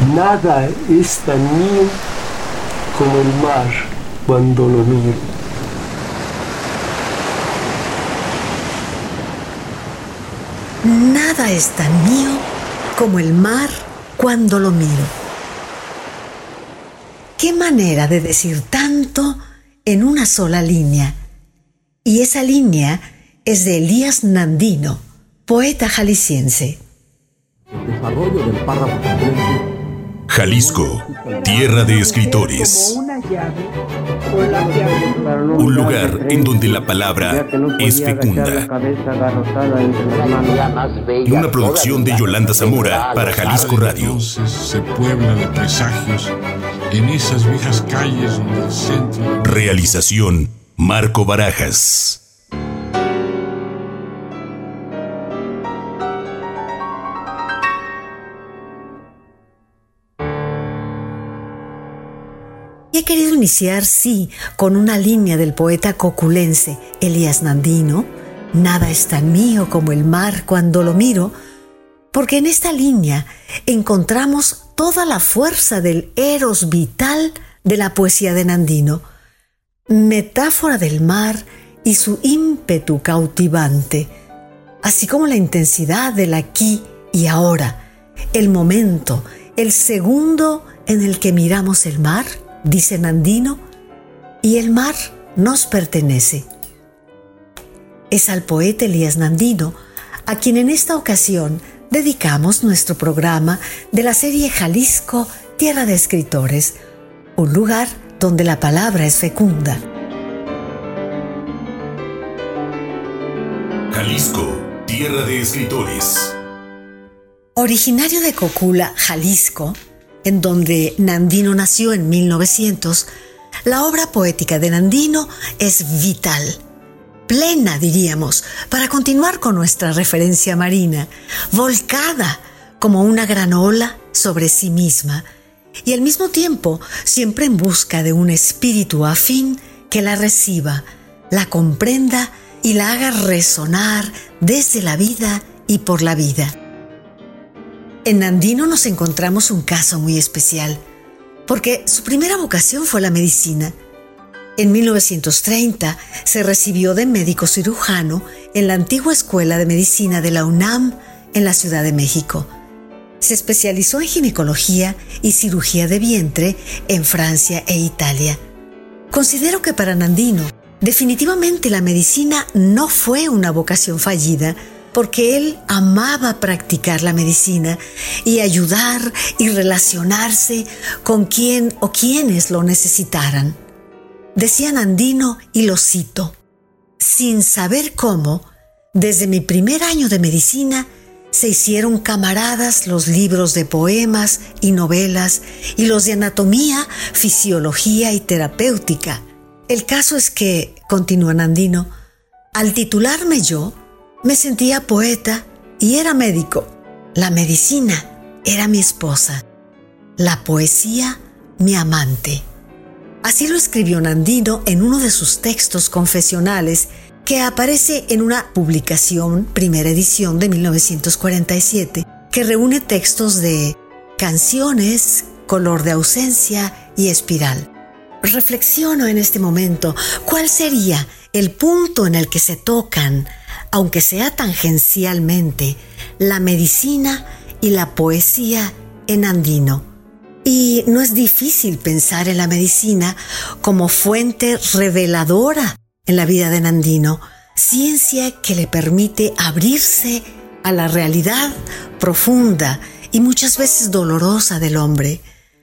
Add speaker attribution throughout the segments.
Speaker 1: Nada es tan mío como el mar cuando lo miro.
Speaker 2: Nada es tan mío como el mar cuando lo miro. Qué manera de decir tanto en una sola línea. Y esa línea es de Elías Nandino, poeta jalisciense.
Speaker 3: El desarrollo del párrafo completo
Speaker 4: Jalisco, tierra de escritores. Un lugar en donde la palabra es fecunda. Una producción de Yolanda Zamora para Jalisco Radio.
Speaker 5: Se puebla de presagios en esas viejas calles donde el centro...
Speaker 4: Realización Marco Barajas.
Speaker 2: Y he querido iniciar, sí, con una línea del poeta coculense Elías Nandino, Nada es tan mío como el mar cuando lo miro, porque en esta línea encontramos toda la fuerza del eros vital de la poesía de Nandino, metáfora del mar y su ímpetu cautivante, así como la intensidad del aquí y ahora, el momento, el segundo en el que miramos el mar dice Nandino, y el mar nos pertenece. Es al poeta Elías Nandino a quien en esta ocasión dedicamos nuestro programa de la serie Jalisco, Tierra de Escritores, un lugar donde la palabra es fecunda.
Speaker 4: Jalisco, tierra de escritores.
Speaker 2: Originario de Cocula, Jalisco, en donde Nandino nació en 1900, la obra poética de Nandino es vital, plena diríamos, para continuar con nuestra referencia marina, volcada como una gran ola sobre sí misma y al mismo tiempo siempre en busca de un espíritu afín que la reciba, la comprenda y la haga resonar desde la vida y por la vida. En Nandino nos encontramos un caso muy especial, porque su primera vocación fue la medicina. En 1930 se recibió de médico cirujano en la antigua Escuela de Medicina de la UNAM en la Ciudad de México. Se especializó en ginecología y cirugía de vientre en Francia e Italia. Considero que para Nandino definitivamente la medicina no fue una vocación fallida, porque él amaba practicar la medicina y ayudar y relacionarse con quien o quienes lo necesitaran. Decía Nandino, y lo cito, sin saber cómo, desde mi primer año de medicina, se hicieron camaradas los libros de poemas y novelas y los de anatomía, fisiología y terapéutica. El caso es que, continúa Nandino, al titularme yo, me sentía poeta y era médico. La medicina era mi esposa. La poesía mi amante. Así lo escribió Nandino en uno de sus textos confesionales que aparece en una publicación, primera edición de 1947, que reúne textos de canciones, color de ausencia y espiral. Reflexiono en este momento cuál sería el punto en el que se tocan aunque sea tangencialmente, la medicina y la poesía en andino. Y no es difícil pensar en la medicina como fuente reveladora en la vida de Nandino, ciencia que le permite abrirse a la realidad profunda y muchas veces dolorosa del hombre,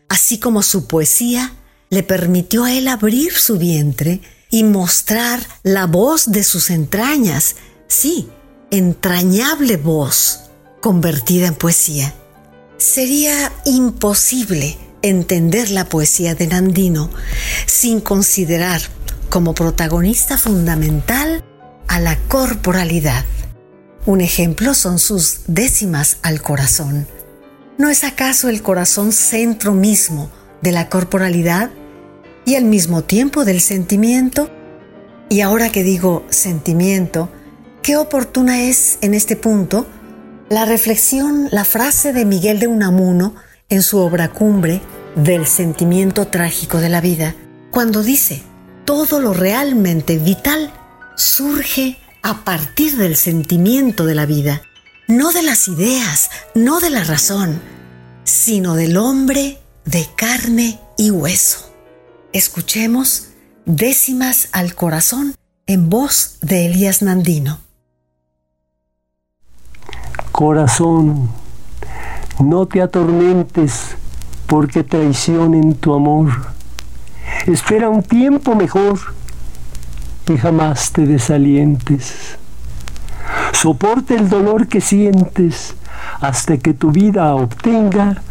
Speaker 2: así como su poesía le permitió a él abrir su vientre y mostrar la voz de sus entrañas sí, entrañable voz convertida en poesía. Sería imposible entender la poesía de Nandino sin considerar como protagonista fundamental a la corporalidad. Un ejemplo son sus décimas al corazón. ¿No es acaso el corazón centro mismo de la corporalidad y al mismo tiempo del sentimiento? Y ahora que digo sentimiento, Qué oportuna es en este punto la reflexión, la frase de Miguel de Unamuno en su obra cumbre del sentimiento trágico de la vida, cuando dice, todo lo realmente vital surge a partir del sentimiento de la vida, no de las ideas, no de la razón, sino del hombre de carne y hueso. Escuchemos décimas al corazón en voz de Elías Nandino.
Speaker 1: Corazón, no te atormentes porque traicionen tu amor. Espera un tiempo mejor y jamás te desalientes. Soporta el dolor que sientes hasta que tu vida obtenga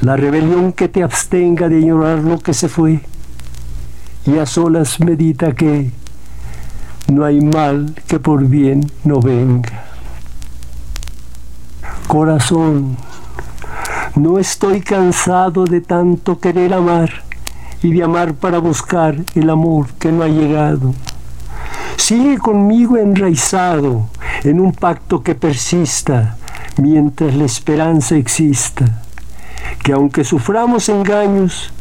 Speaker 1: la rebelión que te abstenga de llorar lo que se fue. Y a solas medita que no hay mal que por bien no venga. Corazón, no estoy cansado de tanto querer amar y de amar para buscar el amor que no ha llegado. Sigue conmigo enraizado en un pacto que persista mientras la esperanza exista, que aunque suframos engaños,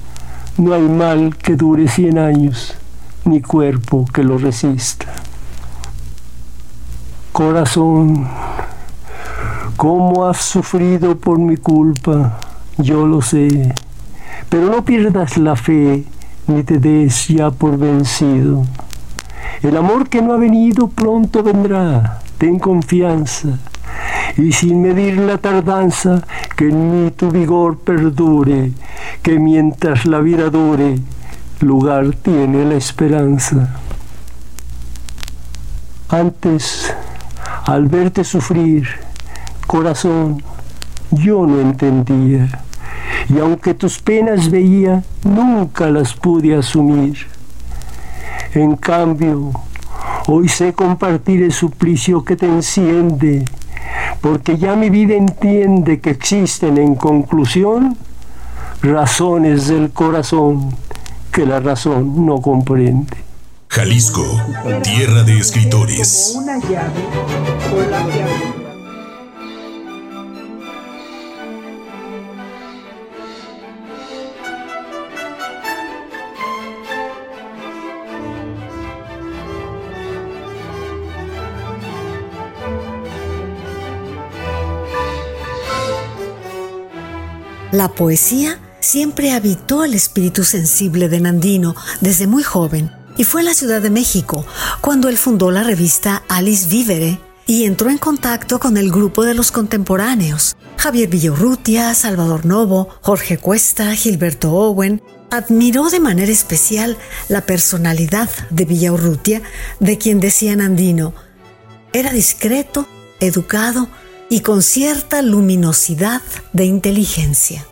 Speaker 1: no hay mal que dure cien años, ni cuerpo que lo resista. Corazón, ¿cómo has sufrido por mi culpa? Yo lo sé, pero no pierdas la fe ni te des ya por vencido. El amor que no ha venido pronto vendrá, ten confianza, y sin medir la tardanza, que en mí tu vigor perdure, que mientras la vida dure, lugar tiene la esperanza. Antes, al verte sufrir, corazón, yo no entendía, y aunque tus penas veía, nunca las pude asumir. En cambio, hoy sé compartir el suplicio que te enciende, porque ya mi vida entiende que existen en conclusión razones del corazón que la razón no comprende.
Speaker 4: Jalisco, tierra de escritores.
Speaker 2: La poesía siempre habitó el espíritu sensible de Nandino desde muy joven y fue en la Ciudad de México cuando él fundó la revista Alice Vivere y entró en contacto con el grupo de los contemporáneos. Javier Villorrutia, Salvador Novo, Jorge Cuesta, Gilberto Owen. Admiró de manera especial la personalidad de Villaurrutia, de quien decía Nandino, era discreto, educado y con cierta luminosidad de inteligencia.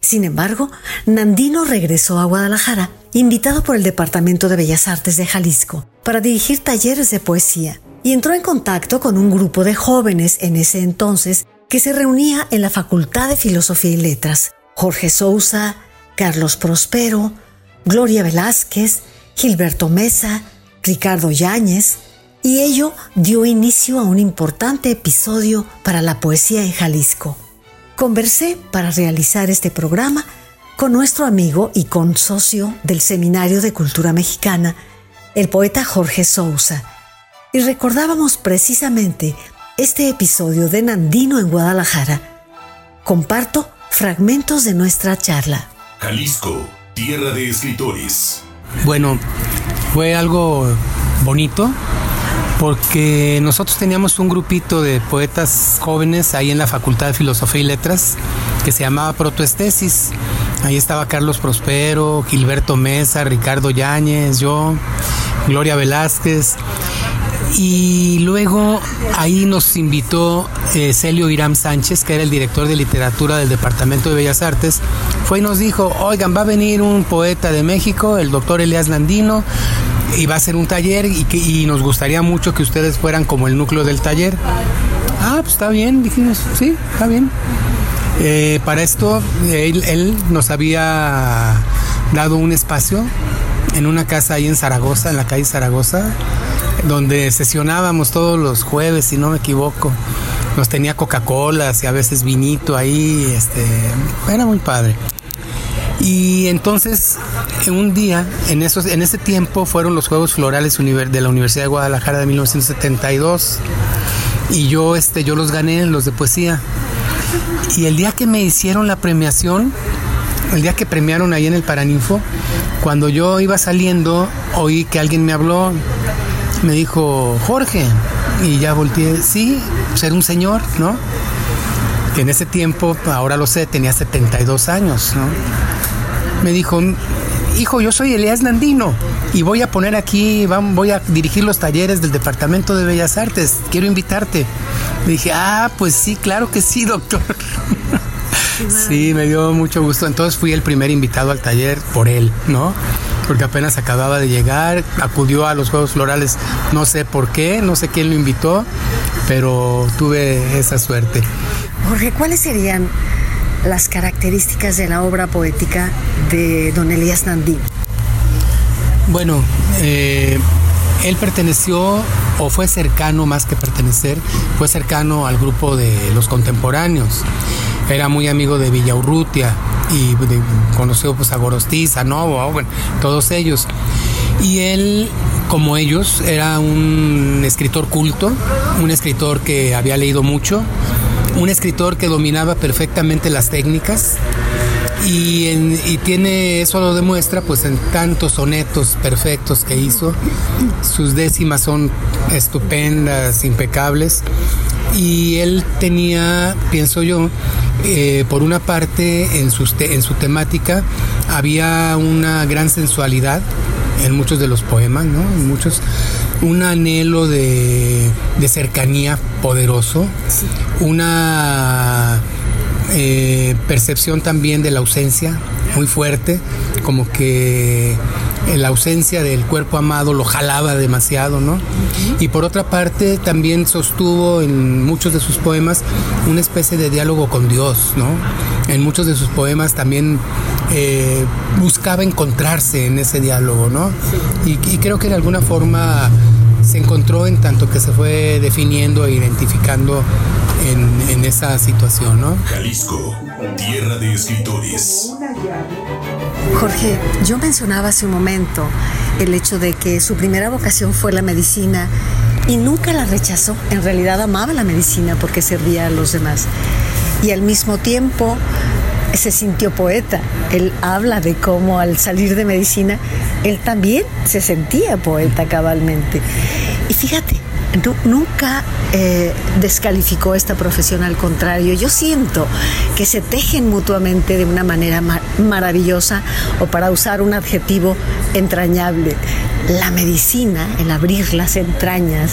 Speaker 2: Sin embargo, Nandino regresó a Guadalajara, invitado por el Departamento de Bellas Artes de Jalisco, para dirigir talleres de poesía, y entró en contacto con un grupo de jóvenes en ese entonces que se reunía en la Facultad de Filosofía y Letras. Jorge Sousa, Carlos Prospero, Gloria Velázquez, Gilberto Mesa, Ricardo Yáñez, y ello dio inicio a un importante episodio para la poesía en Jalisco. Conversé para realizar este programa con nuestro amigo y con socio del Seminario de Cultura Mexicana, el poeta Jorge Sousa, y recordábamos precisamente este episodio de Nandino en Guadalajara. Comparto fragmentos de nuestra charla.
Speaker 4: Jalisco, tierra de escritores.
Speaker 6: Bueno, fue algo bonito porque nosotros teníamos un grupito de poetas jóvenes ahí en la Facultad de Filosofía y Letras que se llamaba Protoestesis. Ahí estaba Carlos Prospero, Gilberto Mesa, Ricardo Yáñez, yo, Gloria Velázquez. Y luego ahí nos invitó eh, Celio Irán Sánchez, que era el director de literatura del Departamento de Bellas Artes. Fue y nos dijo, oigan, va a venir un poeta de México, el doctor Elias Landino, y va a ser un taller y, que, y nos gustaría mucho que ustedes fueran como el núcleo del taller. Ah, pues está bien, dijimos, sí, está bien. Eh, para esto, él, él, nos había dado un espacio en una casa ahí en Zaragoza, en la calle Zaragoza, donde sesionábamos todos los jueves, si no me equivoco. nos tenía Coca-Cola y a veces vinito ahí, este, era muy padre. Y entonces, un día, en, esos, en ese tiempo, fueron los Juegos Florales de la Universidad de Guadalajara de 1972. Y yo, este, yo los gané, los de poesía. Y el día que me hicieron la premiación, el día que premiaron ahí en el Paraninfo, cuando yo iba saliendo, oí que alguien me habló, me dijo, Jorge, y ya volteé, sí, ser un señor, ¿no? Que en ese tiempo, ahora lo sé, tenía 72 años, ¿no? Me dijo, hijo, yo soy Elías Nandino y voy a poner aquí, voy a dirigir los talleres del Departamento de Bellas Artes, quiero invitarte. Le dije, ah, pues sí, claro que sí, doctor. Sí, me dio mucho gusto. Entonces fui el primer invitado al taller por él, ¿no? Porque apenas acababa de llegar, acudió a los Juegos Florales, no sé por qué, no sé quién lo invitó, pero tuve esa suerte.
Speaker 2: Jorge, ¿cuáles serían las características de la obra poética de don Elías Nandín?
Speaker 6: Bueno, eh, él perteneció o fue cercano más que pertenecer, fue cercano al grupo de los contemporáneos. Era muy amigo de Villaurrutia y conoció pues a Gorostiza, Novo, bueno, todos ellos. Y él, como ellos, era un escritor culto, un escritor que había leído mucho, un escritor que dominaba perfectamente las técnicas y, tiene, eso lo demuestra pues en tantos sonetos perfectos que hizo. Sus décimas son estupendas, impecables. Y él tenía, pienso yo, eh, por una parte en, en su temática había una gran sensualidad en muchos de los poemas, ¿no? En muchos, un anhelo de, de cercanía poderoso, una eh, percepción también de la ausencia muy fuerte, como que la ausencia del cuerpo amado lo jalaba demasiado, ¿no? Y por otra parte también sostuvo en muchos de sus poemas una especie de diálogo con Dios, ¿no? En muchos de sus poemas también eh, buscaba encontrarse en ese diálogo, ¿no? Y, y creo que de alguna forma se encontró en tanto que se fue definiendo e identificando en, esa situación, ¿no?
Speaker 4: Jalisco, tierra de escritores.
Speaker 2: Jorge, yo mencionaba hace un momento el hecho de que su primera vocación fue la medicina y nunca la rechazó. En realidad amaba la medicina porque servía a los demás. Y al mismo tiempo se sintió poeta. Él habla de cómo al salir de medicina, él también se sentía poeta cabalmente. Y fíjate, nunca eh, descalificó esta profesión, al contrario, yo siento que se tejen mutuamente de una manera maravillosa o para usar un adjetivo entrañable. La medicina, el abrir las entrañas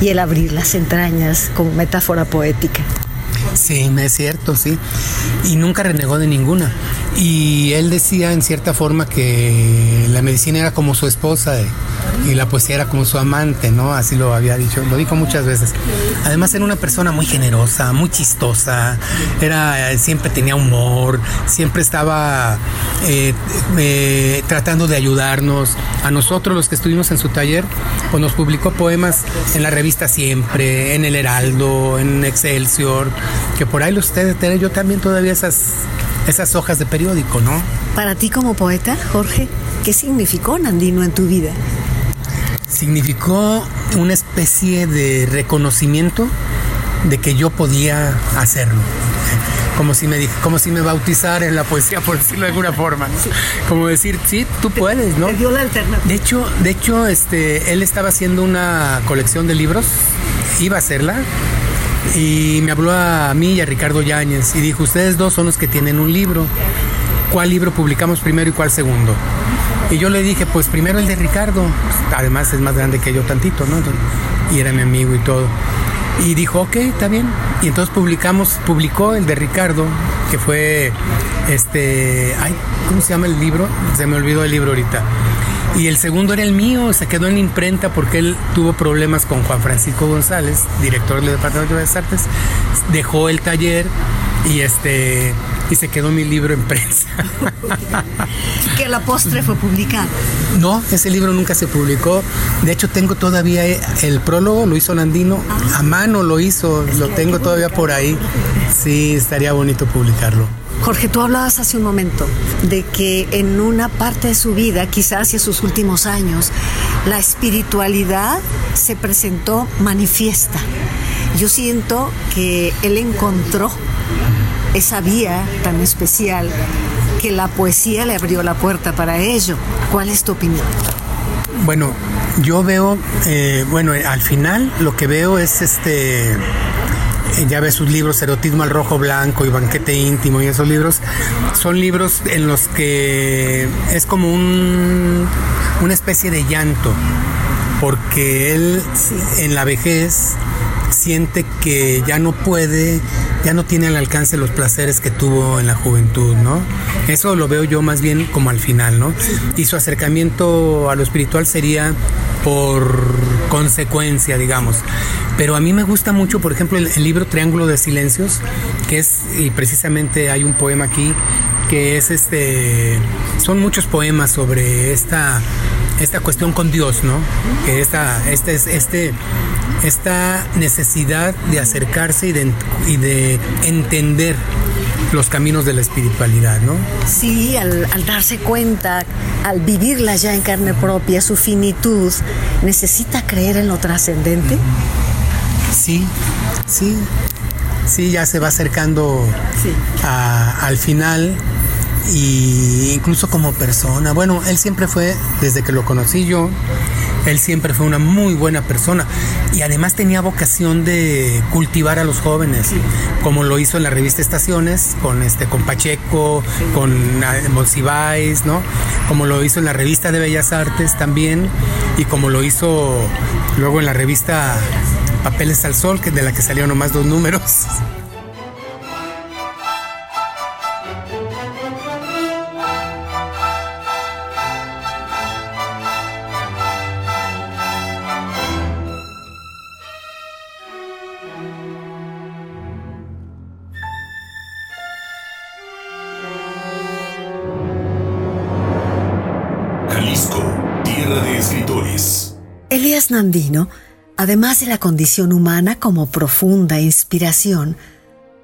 Speaker 2: y el abrir las entrañas como metáfora poética.
Speaker 6: Sí, es cierto, sí. Y nunca renegó de ninguna. Y él decía en cierta forma que la medicina era como su esposa y la poesía era como su amante, ¿no? Así lo había dicho, lo dijo muchas veces. Además era una persona muy generosa, muy chistosa, era, siempre tenía humor, siempre estaba eh, eh, tratando de ayudarnos. A nosotros los que estuvimos en su taller, pues nos publicó poemas en la revista Siempre, en El Heraldo, en Excelsior, que por ahí los ustedes tener yo también todavía esas, esas hojas de periódico, ¿no?
Speaker 2: Para ti como poeta, Jorge, ¿qué significó Nandino en tu vida?
Speaker 6: Significó una especie de reconocimiento de que yo podía hacerlo. Como si me como si me bautizara en la poesía, por decirlo de alguna forma. Como decir, sí, tú puedes, ¿no?
Speaker 2: dio la alternativa.
Speaker 6: De hecho, de hecho, este, él estaba haciendo una colección de libros, iba a hacerla, y me habló a mí y a Ricardo Yáñez y dijo, ustedes dos son los que tienen un libro. ¿Cuál libro publicamos primero y cuál segundo? Y yo le dije, pues primero el de Ricardo. Además es más grande que yo tantito, ¿no? Y era mi amigo y todo. Y dijo, ok, está bien. Y entonces publicamos, publicó el de Ricardo, que fue este, ay, ¿cómo se llama el libro? Se me olvidó el libro ahorita. Y el segundo era el mío, se quedó en imprenta porque él tuvo problemas con Juan Francisco González, director del Departamento de Bellas Artes. Dejó el taller y este y se quedó mi libro en prensa.
Speaker 2: que la postre fue publicado.
Speaker 6: No, ese libro nunca se publicó. De hecho, tengo todavía el prólogo, lo hizo Nandino, a mano lo hizo, lo tengo todavía por ahí. Sí, estaría bonito publicarlo.
Speaker 2: Jorge, tú hablabas hace un momento de que en una parte de su vida, quizás hacia sus últimos años, la espiritualidad se presentó manifiesta. Yo siento que él encontró esa vía tan especial que la poesía le abrió la puerta para ello. ¿Cuál es tu opinión?
Speaker 6: Bueno, yo veo, eh, bueno, al final lo que veo es este eh, ya ves sus libros Erotismo al Rojo Blanco y Banquete Íntimo y esos libros son libros en los que es como un, una especie de llanto porque él en la vejez siente que ya no puede, ya no tiene al alcance los placeres que tuvo en la juventud, ¿no? Eso lo veo yo más bien como al final, ¿no? Y su acercamiento a lo espiritual sería por consecuencia, digamos. Pero a mí me gusta mucho, por ejemplo, el, libro Triángulo de Silencios, que es, y precisamente hay un poema aquí, que es este, son muchos poemas sobre esta, esta cuestión con Dios, ¿no? Que esta, este, este, esta necesidad de acercarse y de, y de entender los caminos de la espiritualidad, ¿no?
Speaker 2: Sí, al, darse cuenta, al vivirla ya en carne propia, su finitud, necesita creer en lo trascendente.
Speaker 6: Sí, sí, sí, ya se va acercando al final y incluso como persona. Bueno, él siempre fue, desde que lo conocí yo, él siempre fue una muy buena persona y además tenía vocación de cultivar a los jóvenes, como lo hizo en la revista Estaciones, con este, con Pacheco, con ah, Monsiváis, ¿no? Como lo hizo en la revista de Bellas Artes también, y como lo hizo luego en la revista Papeles al Sol, que de la que salieron nomás dos números.
Speaker 2: Elías Nandino, además de la condición humana como profunda inspiración,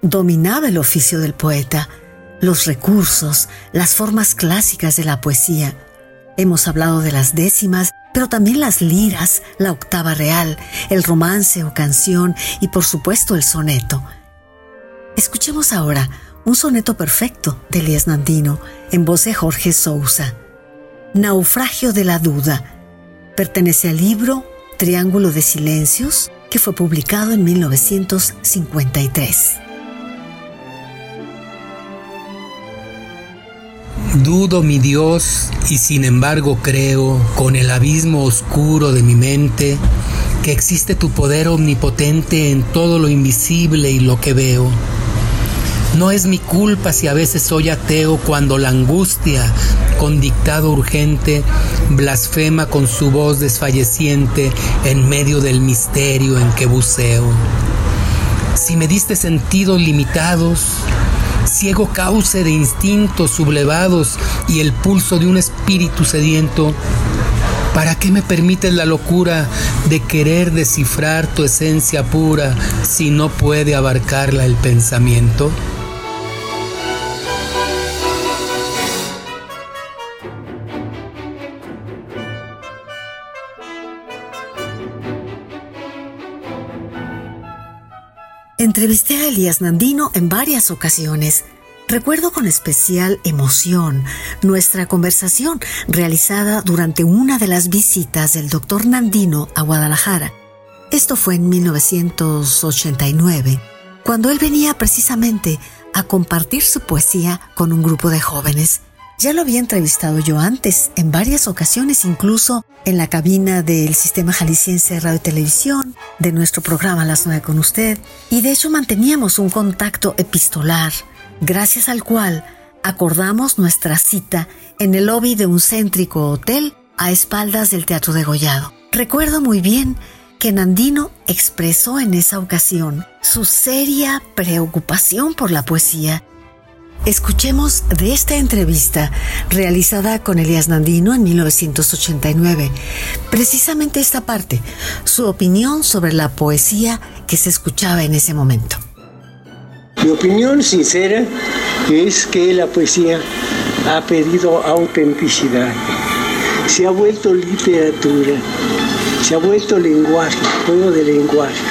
Speaker 2: dominaba el oficio del poeta, los recursos, las formas clásicas de la poesía. Hemos hablado de las décimas, pero también las liras, la octava real, el romance o canción y por supuesto el soneto. Escuchemos ahora un soneto perfecto de Elías Nandino en voz de Jorge Sousa. Naufragio de la duda Pertenece al libro Triángulo de Silencios, que fue publicado en 1953.
Speaker 6: Dudo mi Dios y sin embargo creo con el abismo oscuro de mi mente que existe tu poder omnipotente en todo lo invisible y lo que veo no es mi culpa si a veces soy ateo cuando la angustia, con dictado urgente, blasfema con su voz desfalleciente en medio del misterio en que buceo. Si me diste sentidos limitados, ciego cauce de instintos sublevados y el pulso de un espíritu sediento, ¿Para qué me permites la locura de querer descifrar tu esencia pura si no puede abarcarla el pensamiento?
Speaker 2: Entrevisté a Elías Nandino en varias ocasiones. Recuerdo con especial emoción nuestra conversación realizada durante una de las visitas del doctor Nandino a Guadalajara. Esto fue en 1989, cuando él venía precisamente a compartir su poesía con un grupo de jóvenes. Ya lo había entrevistado yo antes, en varias ocasiones, incluso en la cabina del Sistema Jalisciense de Radio y Televisión, de nuestro programa Las Nueve con usted, y de hecho manteníamos un contacto epistolar, gracias al cual acordamos nuestra cita en el lobby de un céntrico hotel a espaldas del Teatro de Gollado. Recuerdo muy bien que Nandino expresó en esa ocasión su seria preocupación por la poesía Escuchemos de esta entrevista realizada con Elías Nandino en 1989, precisamente esta parte, su opinión sobre la poesía que se escuchaba en ese momento.
Speaker 1: Mi opinión sincera es que la poesía ha pedido autenticidad, se ha vuelto literatura, se ha vuelto lenguaje, juego de lenguaje.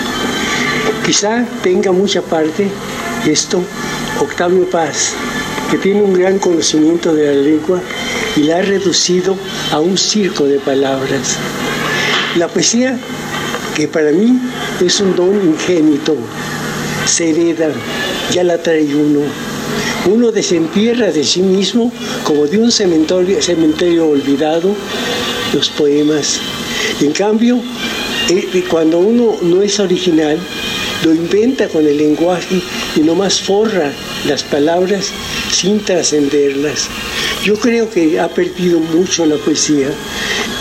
Speaker 1: Quizá tenga mucha parte esto Octavio Paz, que tiene un gran conocimiento de la lengua y la ha reducido a un circo de palabras. La poesía, que para mí es un don ingénito, se hereda, ya la trae uno. Uno desentierra de sí mismo, como de un cementerio, cementerio olvidado, los poemas. En cambio, eh, cuando uno no es original, lo inventa con el lenguaje y nomás forra las palabras sin trascenderlas. Yo creo que ha perdido mucho la poesía.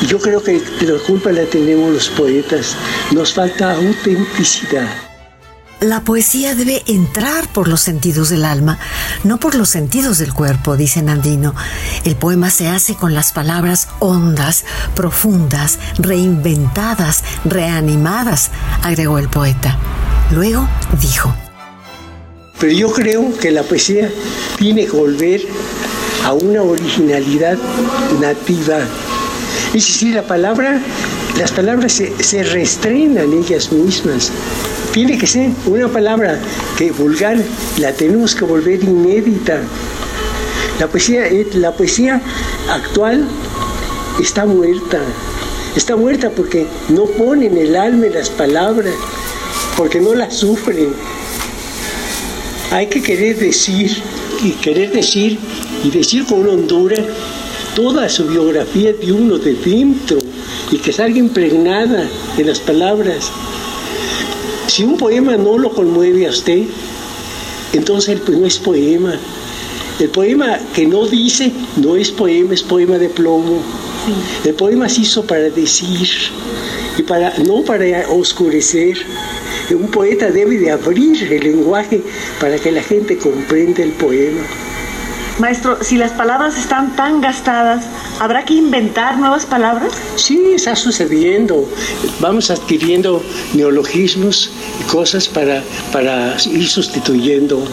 Speaker 1: Yo creo que la culpa la tenemos los poetas. Nos falta autenticidad.
Speaker 2: La poesía debe entrar por los sentidos del alma, no por los sentidos del cuerpo, dice Nandino. El poema se hace con las palabras hondas, profundas, reinventadas, reanimadas, agregó el poeta. Luego dijo,
Speaker 1: pero yo creo que la poesía tiene que volver a una originalidad nativa. Es decir, la palabra, las palabras se, se reestrenan ellas mismas. Tiene que ser una palabra que vulgar la tenemos que volver inédita. La poesía, eh, la poesía actual está muerta. Está muerta porque no ponen el alma en las palabras, porque no las sufren, hay que querer decir y querer decir y decir con hondura toda su biografía de uno de dentro y que salga impregnada en las palabras. Si un poema no lo conmueve a usted, entonces pues, no es poema. El poema que no dice no es poema, es poema de plomo. El poema se hizo para decir y para no para oscurecer un poeta debe de abrir el lenguaje para que la gente comprenda el poema.
Speaker 7: Maestro, si las palabras están tan gastadas, ¿habrá que inventar nuevas palabras?
Speaker 1: Sí, está sucediendo. Vamos adquiriendo neologismos y cosas para, para ir sustituyendo.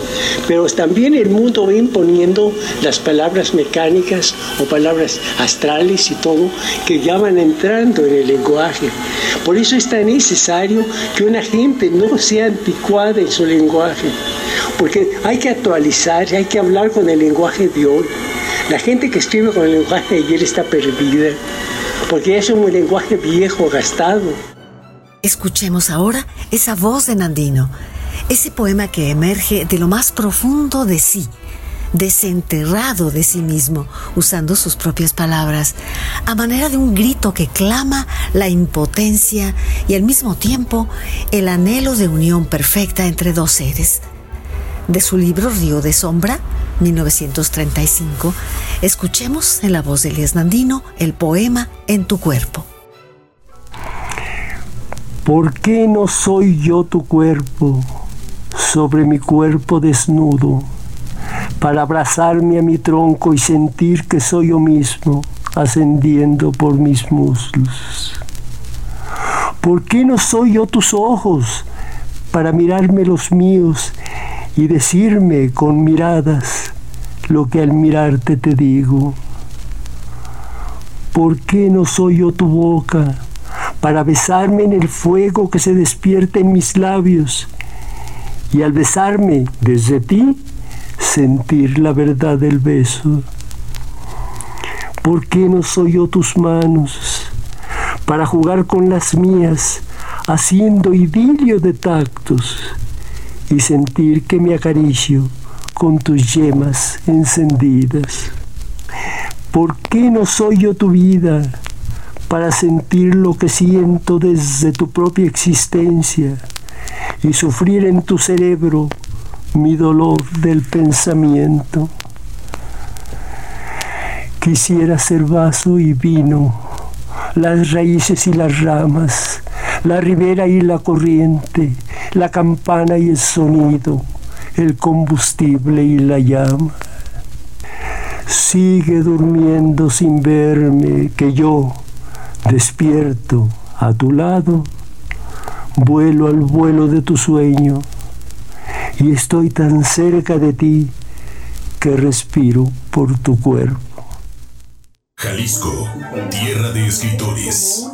Speaker 1: Pero también el mundo va imponiendo las palabras mecánicas o palabras astrales y todo que ya van entrando en el lenguaje. Por eso es tan necesario que una gente no sea anticuada en su lenguaje porque hay que actualizar, hay que hablar con el lenguaje de hoy. La gente que escribe con el lenguaje de ayer está perdida, porque es un lenguaje viejo, gastado.
Speaker 2: Escuchemos ahora esa voz de Nandino, ese poema que emerge de lo más profundo de sí, desenterrado de sí mismo, usando sus propias palabras, a manera de un grito que clama la impotencia y al mismo tiempo el anhelo de unión perfecta entre dos seres de su libro Río de Sombra, 1935, escuchemos en la voz de Elías Nandino el poema En tu cuerpo.
Speaker 1: ¿Por qué no soy yo tu cuerpo sobre mi cuerpo desnudo para abrazarme a mi tronco y sentir que soy yo mismo ascendiendo por mis muslos? ¿Por qué no soy yo tus ojos para mirarme los míos y decirme con miradas lo que al mirarte te digo. ¿Por qué no soy yo tu boca para besarme en el fuego que se despierta en mis labios y al besarme desde ti sentir la verdad del beso? ¿Por qué no soy yo tus manos para jugar con las mías haciendo idilio de tactos? Y sentir que me acaricio con tus yemas encendidas. ¿Por qué no soy yo tu vida para sentir lo que siento desde tu propia existencia y sufrir en tu cerebro mi dolor del pensamiento? Quisiera ser vaso y vino, las raíces y las ramas, la ribera y la corriente, la campana y el sonido, el combustible y la llama. Sigue durmiendo sin verme, que yo, despierto a tu lado, vuelo al vuelo de tu sueño y estoy tan cerca de ti que respiro por tu cuerpo.
Speaker 4: Jalisco, tierra de escritores.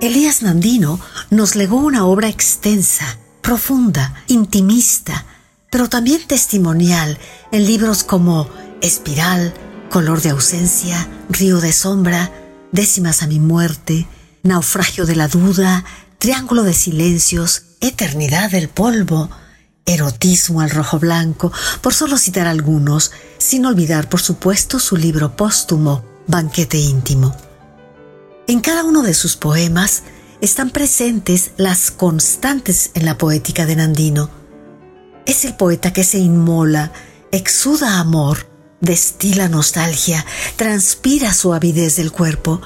Speaker 2: Elías Nandino nos legó una obra extensa, profunda, intimista, pero también testimonial en libros como Espiral, Color de ausencia, Río de sombra, Décimas a mi muerte, Naufragio de la duda, Triángulo de silencios, Eternidad del polvo, Erotismo al rojo blanco, por solo citar algunos, sin olvidar por supuesto su libro póstumo, Banquete íntimo. En cada uno de sus poemas están presentes las constantes en la poética de Nandino. Es el poeta que se inmola, exuda amor, destila nostalgia, transpira suavidez del cuerpo,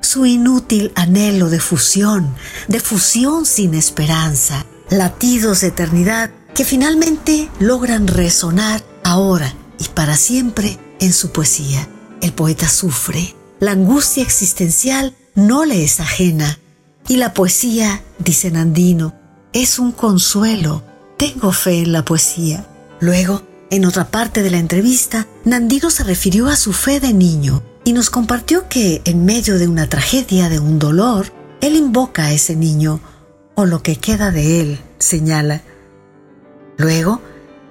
Speaker 2: su inútil anhelo de fusión, de fusión sin esperanza, latidos de eternidad que finalmente logran resonar ahora y para siempre en su poesía. El poeta sufre, la angustia existencial no le es ajena. Y la poesía, dice Nandino, es un consuelo. Tengo fe en la poesía. Luego, en otra parte de la entrevista, Nandino se refirió a su fe de niño y nos compartió que, en medio de una tragedia, de un dolor, él invoca a ese niño, o lo que queda de él, señala. Luego,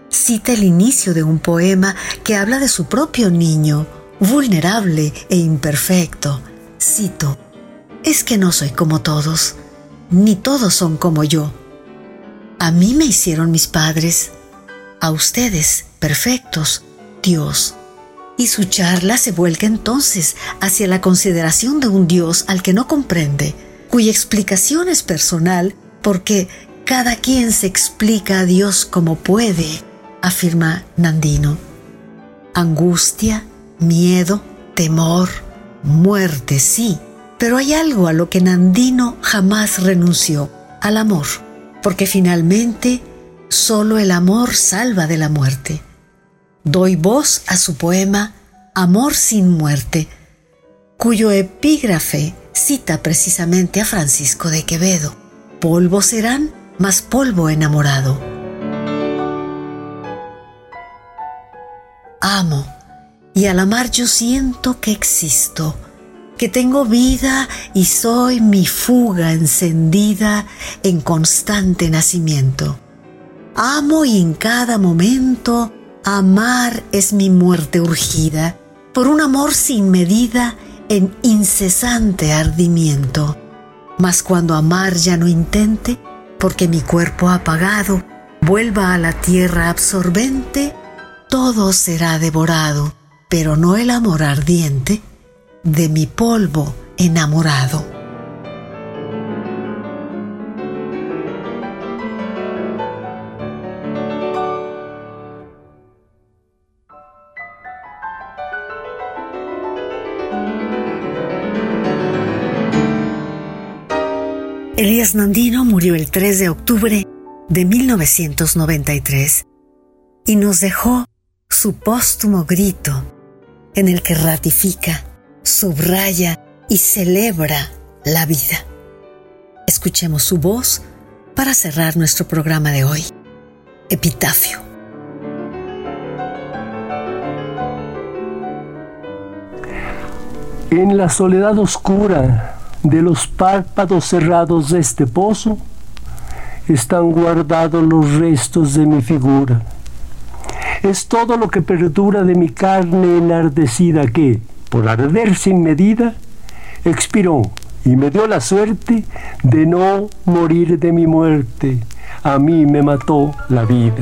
Speaker 2: cita el inicio de un poema que habla de su propio niño, vulnerable e imperfecto. Cito, es que no soy como todos, ni todos son como yo. A mí me hicieron mis padres, a ustedes, perfectos, Dios. Y su charla se vuelca entonces hacia la consideración de un Dios al que no comprende, cuya explicación es personal porque cada quien se explica a Dios como puede, afirma Nandino. Angustia, miedo, temor, muerte, sí, pero hay algo a lo que Nandino jamás renunció, al amor, porque finalmente solo el amor salva de la muerte. Doy voz a su poema Amor sin muerte, cuyo epígrafe cita precisamente a Francisco de Quevedo. Polvo serán, más polvo enamorado. Amo, y al amar yo siento que existo que tengo vida y soy mi fuga encendida en constante nacimiento. Amo y en cada momento amar es mi muerte urgida, por un amor sin medida en incesante ardimiento. Mas cuando amar ya no intente, porque mi cuerpo apagado vuelva a la tierra absorbente, todo será devorado, pero no el amor ardiente de mi polvo enamorado. Elías Nandino murió el 3 de octubre de 1993 y nos dejó su póstumo grito en el que ratifica subraya y celebra la vida. Escuchemos su voz para cerrar nuestro programa de hoy. Epitafio.
Speaker 1: En la soledad oscura de los párpados cerrados de este pozo están guardados los restos de mi figura. Es todo lo que perdura de mi carne enardecida que, por arder sin medida, expiró y me dio la suerte de no morir de mi muerte. A mí me mató la vida.